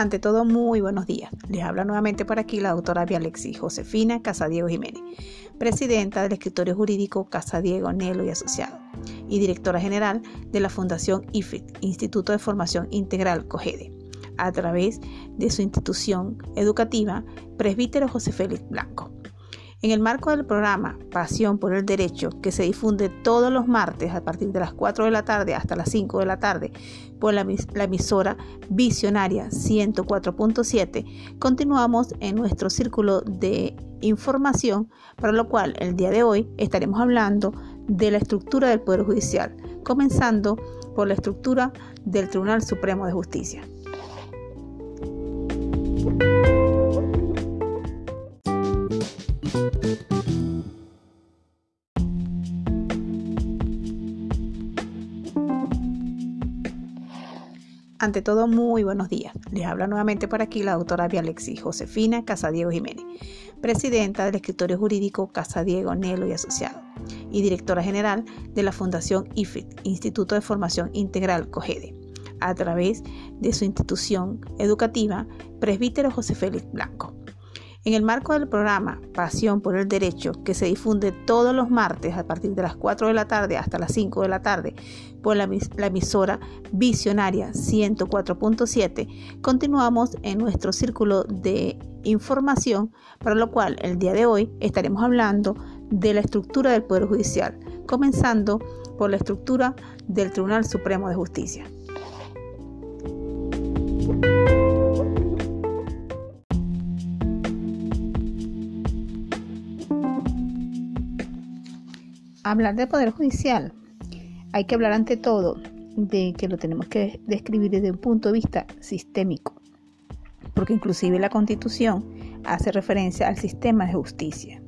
Ante todo, muy buenos días. Les habla nuevamente por aquí la doctora Vialexi Josefina Casadiego Jiménez, presidenta del escritorio jurídico Casadiego Nelo y Asociado y directora general de la Fundación IFIT, Instituto de Formación Integral COGEDE, a través de su institución educativa Presbítero José Félix Blanco. En el marco del programa Pasión por el Derecho, que se difunde todos los martes a partir de las 4 de la tarde hasta las 5 de la tarde por la, emisora Visionaria 104.7, continuamos en nuestro círculo de información, para lo cual el día de hoy estaremos hablando de la estructura del Poder Judicial, comenzando por la estructura del Tribunal Supremo de Justicia. Ante todo, muy buenos días. Les habla nuevamente por aquí la doctora Vialexi Josefina Casadiego Jiménez, presidenta del escritorio jurídico Casadiego Nelo y Asociado y directora general de la Fundación IFIT, Instituto de Formación Integral COGEDE, a través de su institución educativa Presbítero José Félix Blanco. En el marco del programa Pasión por el Derecho, que se difunde todos los martes a partir de las 4 de la tarde hasta las 5 de la tarde por la, emisora Visionaria 104.7, continuamos en nuestro círculo de información, para lo cual el día de hoy estaremos hablando de la estructura del Poder Judicial, comenzando por la estructura del Tribunal Supremo de Justicia. Hablar del Poder Judicial, hay que hablar ante todo de que lo tenemos que describir desde un punto de vista sistémico, porque inclusive la Constitución hace referencia al sistema de justicia.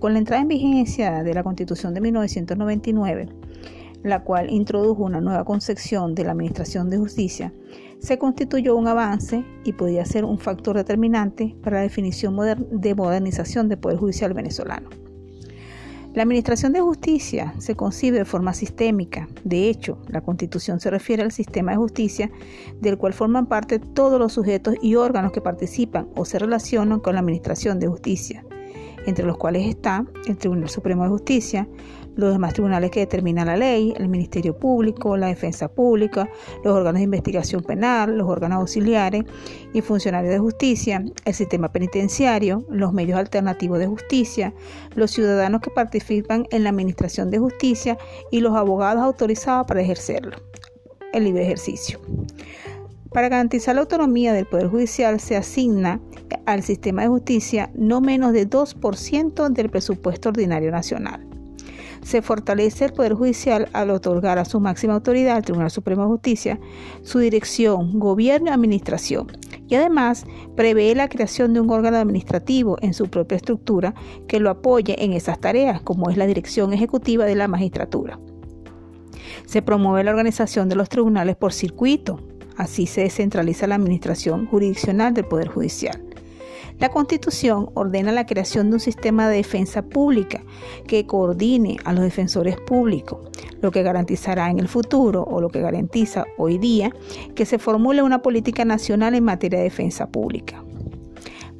con la entrada en vigencia de la Constitución de 1999, la cual introdujo una nueva concepción de la Administración de Justicia, se constituyó un avance y podía ser un factor determinante para la definición de modernización del Poder Judicial venezolano. La Administración de Justicia se concibe de forma sistémica. De hecho, la Constitución se refiere al sistema de justicia del cual forman parte todos los sujetos y órganos que participan o se relacionan con la Administración de Justicia, entre los cuales está el Tribunal Supremo de Justicia, los demás tribunales que determinan la ley, el Ministerio Público, la Defensa Pública, los órganos de investigación penal, los órganos auxiliares y funcionarios de justicia, el sistema penitenciario, los medios alternativos de justicia, los ciudadanos que participan en la administración de justicia y los abogados autorizados para ejercerlo, el libre ejercicio. Para garantizar la autonomía del Poder Judicial se asigna al sistema de justicia no menos de 2% del presupuesto ordinario nacional se fortalece el Poder Judicial al otorgar a su máxima autoridad, el Tribunal Supremo de Justicia, su dirección, gobierno y administración. Y además prevé la creación de un órgano administrativo en su propia estructura que lo apoye en esas tareas, como es la dirección ejecutiva de la magistratura. Se promueve la organización de los tribunales por circuito, así se descentraliza la administración jurisdiccional del Poder Judicial. La Constitución ordena la creación de un sistema de defensa pública que coordine a los defensores públicos, lo que garantizará en el futuro o lo que garantiza hoy día que se formule una política nacional en materia de defensa pública.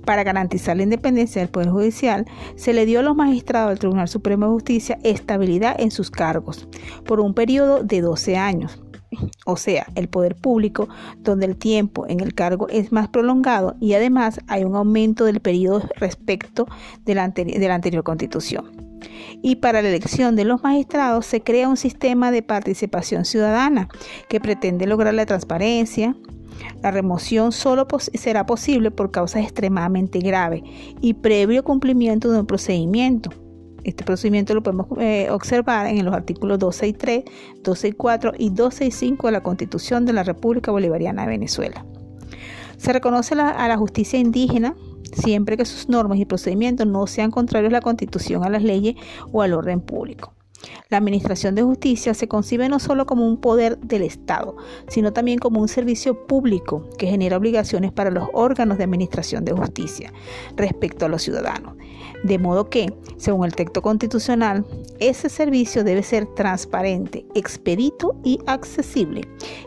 Para garantizar la independencia del Poder Judicial, se le dio a los magistrados del Tribunal Supremo de Justicia estabilidad en sus cargos por un periodo de 12 años o sea, el poder público, donde el tiempo en el cargo es más prolongado y además hay un aumento del periodo respecto de la, anterior constitución. Y para la elección de los magistrados se crea un sistema de participación ciudadana que pretende lograr la transparencia, la remoción solo será posible por causas extremadamente graves y previo cumplimiento de un procedimiento. Este procedimiento lo podemos eh, observar en los artículos 263, 264 y 265 de la Constitución de la República Bolivariana de Venezuela. Se reconoce a la justicia indígena siempre que sus normas y procedimientos no sean contrarios a la Constitución, a las leyes o al orden público. La Administración de Justicia se concibe no solo como un poder del Estado, sino también como un servicio público que genera obligaciones para los órganos de Administración de Justicia respecto a los ciudadanos. De modo que, según el texto constitucional, ese servicio debe ser transparente, expedito y accesible.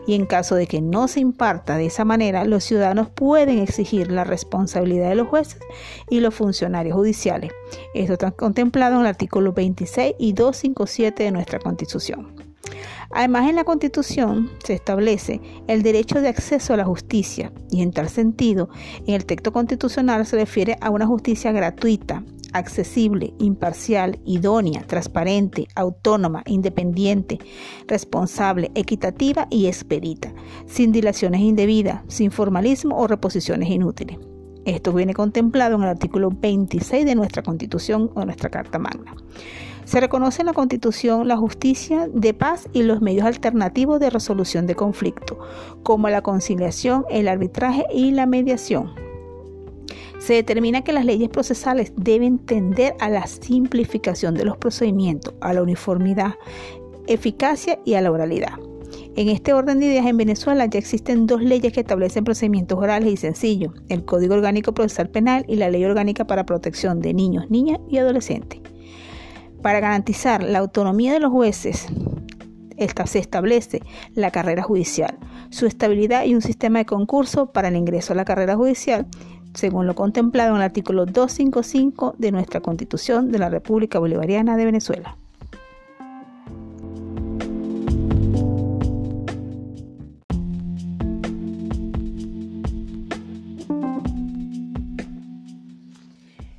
Y en caso de que no se imparta de esa manera, los ciudadanos pueden exigir la responsabilidad de los jueces y los funcionarios judiciales. Esto está contemplado en el artículo 26 y 257 de nuestra Constitución. Además, en la Constitución se establece el derecho de acceso a la justicia y en tal sentido, en el texto constitucional se refiere a una justicia gratuita, accesible, imparcial, idónea, transparente, autónoma, independiente, responsable, equitativa y expedita, sin dilaciones indebidas, sin formalismo o reposiciones inútiles. Esto viene contemplado en el artículo 26 de nuestra Constitución o nuestra Carta Magna. Se reconoce en la Constitución la justicia de paz y los medios alternativos de resolución de conflicto, como la conciliación, el arbitraje y la mediación. Se determina que las leyes procesales deben tender a la simplificación de los procedimientos, a la uniformidad, eficacia y a la oralidad. En este orden de ideas en Venezuela ya existen dos leyes que establecen procedimientos orales y sencillos, el Código Orgánico Procesal Penal y la Ley Orgánica para Protección de Niños, Niñas y Adolescentes. Para garantizar la autonomía de los jueces, se establece la carrera judicial, su estabilidad y un sistema de concurso para el ingreso a la carrera judicial, según lo contemplado en el artículo 255 de nuestra Constitución de la República Bolivariana de Venezuela.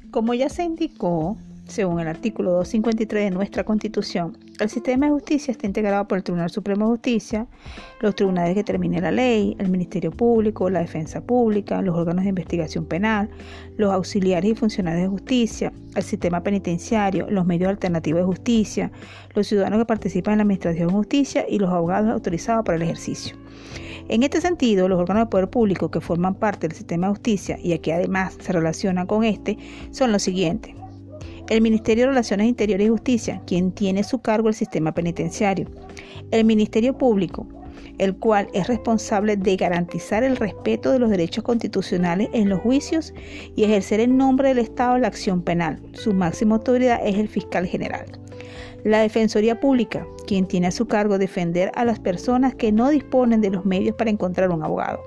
Como ya se indicó, según el artículo 253 de nuestra Constitución, el sistema de justicia está integrado por el Tribunal Supremo de Justicia, los tribunales que terminen la ley, el Ministerio Público, la Defensa Pública, los órganos de investigación penal, los auxiliares y funcionarios de justicia, el sistema penitenciario, los medios alternativos de justicia, los ciudadanos que participan en la Administración de Justicia y los abogados autorizados para el ejercicio. En este sentido, los órganos de poder público que forman parte del sistema de justicia y que además se relacionan con este son los siguientes. El Ministerio de Relaciones Interiores y Justicia, quien tiene su cargo el sistema penitenciario. El Ministerio Público, el cual es responsable de garantizar el respeto de los derechos constitucionales en los juicios y ejercer en nombre del Estado la acción penal. Su máxima autoridad es el fiscal general. La Defensoría Pública, quien tiene a su cargo defender a las personas que no disponen de los medios para encontrar un abogado.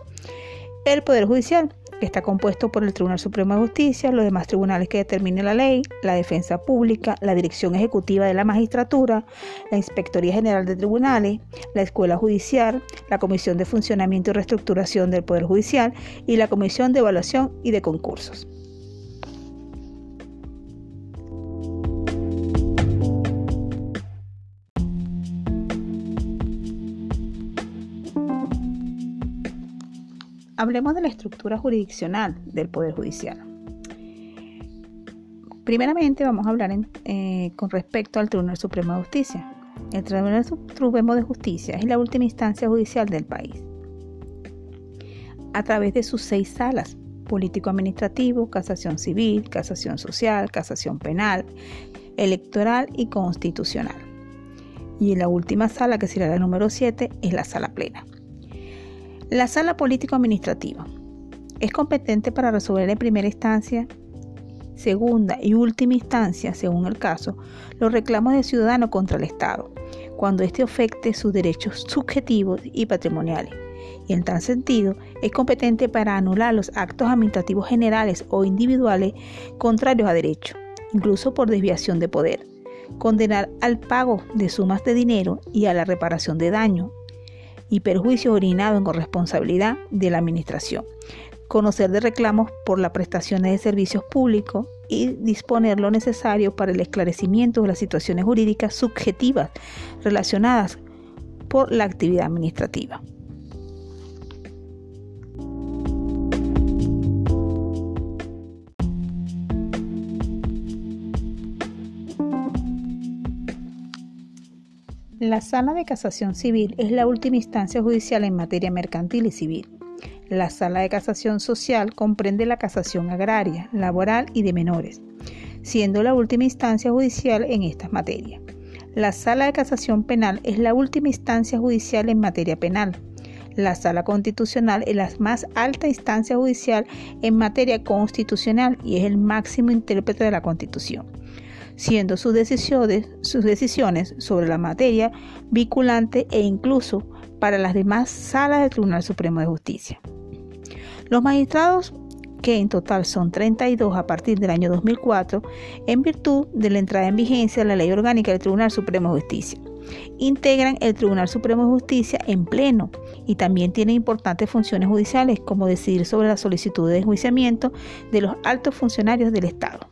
El Poder Judicial, está compuesto por el Tribunal Supremo de Justicia, los demás tribunales que determinen la ley, la defensa pública, la dirección ejecutiva de la magistratura, la Inspectoría General de Tribunales, la Escuela Judicial, la Comisión de Funcionamiento y Reestructuración del Poder Judicial y la Comisión de Evaluación y de Concursos. Hablemos de la estructura jurisdiccional del Poder Judicial. Primeramente vamos a hablar eh, con respecto al Tribunal Supremo de Justicia. El Tribunal Supremo de Justicia es la última instancia judicial del país. A través de sus seis salas, político-administrativo, casación civil, casación social, casación penal, electoral y constitucional. Y la última sala, que será la número 7, es la sala plena. La sala político-administrativa es competente para resolver en primera instancia, segunda y última instancia, según el caso, los reclamos de ciudadano contra el Estado, cuando éste afecte sus derechos subjetivos y patrimoniales. Y en tal sentido, es competente para anular los actos administrativos generales o individuales contrarios a derecho, incluso por desviación de poder, condenar al pago de sumas de dinero y a la reparación de daño y perjuicios originados en corresponsabilidad de la Administración, conocer de reclamos por la prestación de servicios públicos y disponer lo necesario para el esclarecimiento de las situaciones jurídicas subjetivas relacionadas por la actividad administrativa. La sala de casación civil es la última instancia judicial en materia mercantil y civil. La sala de casación social comprende la casación agraria, laboral y de menores, siendo la última instancia judicial en estas materias. La Sala de Casación Penal es la última instancia judicial en materia penal. La Sala Constitucional es la más alta instancia judicial en materia constitucional y es el máximo intérprete de la Constitución, siendo sus decisiones, sus decisiones sobre la materia vinculante e incluso para las demás salas del Tribunal Supremo de Justicia. Los magistrados que en total son 32 a partir del año 2004, en virtud de la entrada en vigencia de la Ley Orgánica del Tribunal Supremo de Justicia. Integran el Tribunal Supremo de Justicia en pleno y también tienen importantes funciones judiciales como decidir sobre la solicitud de enjuiciamiento de los altos funcionarios del Estado.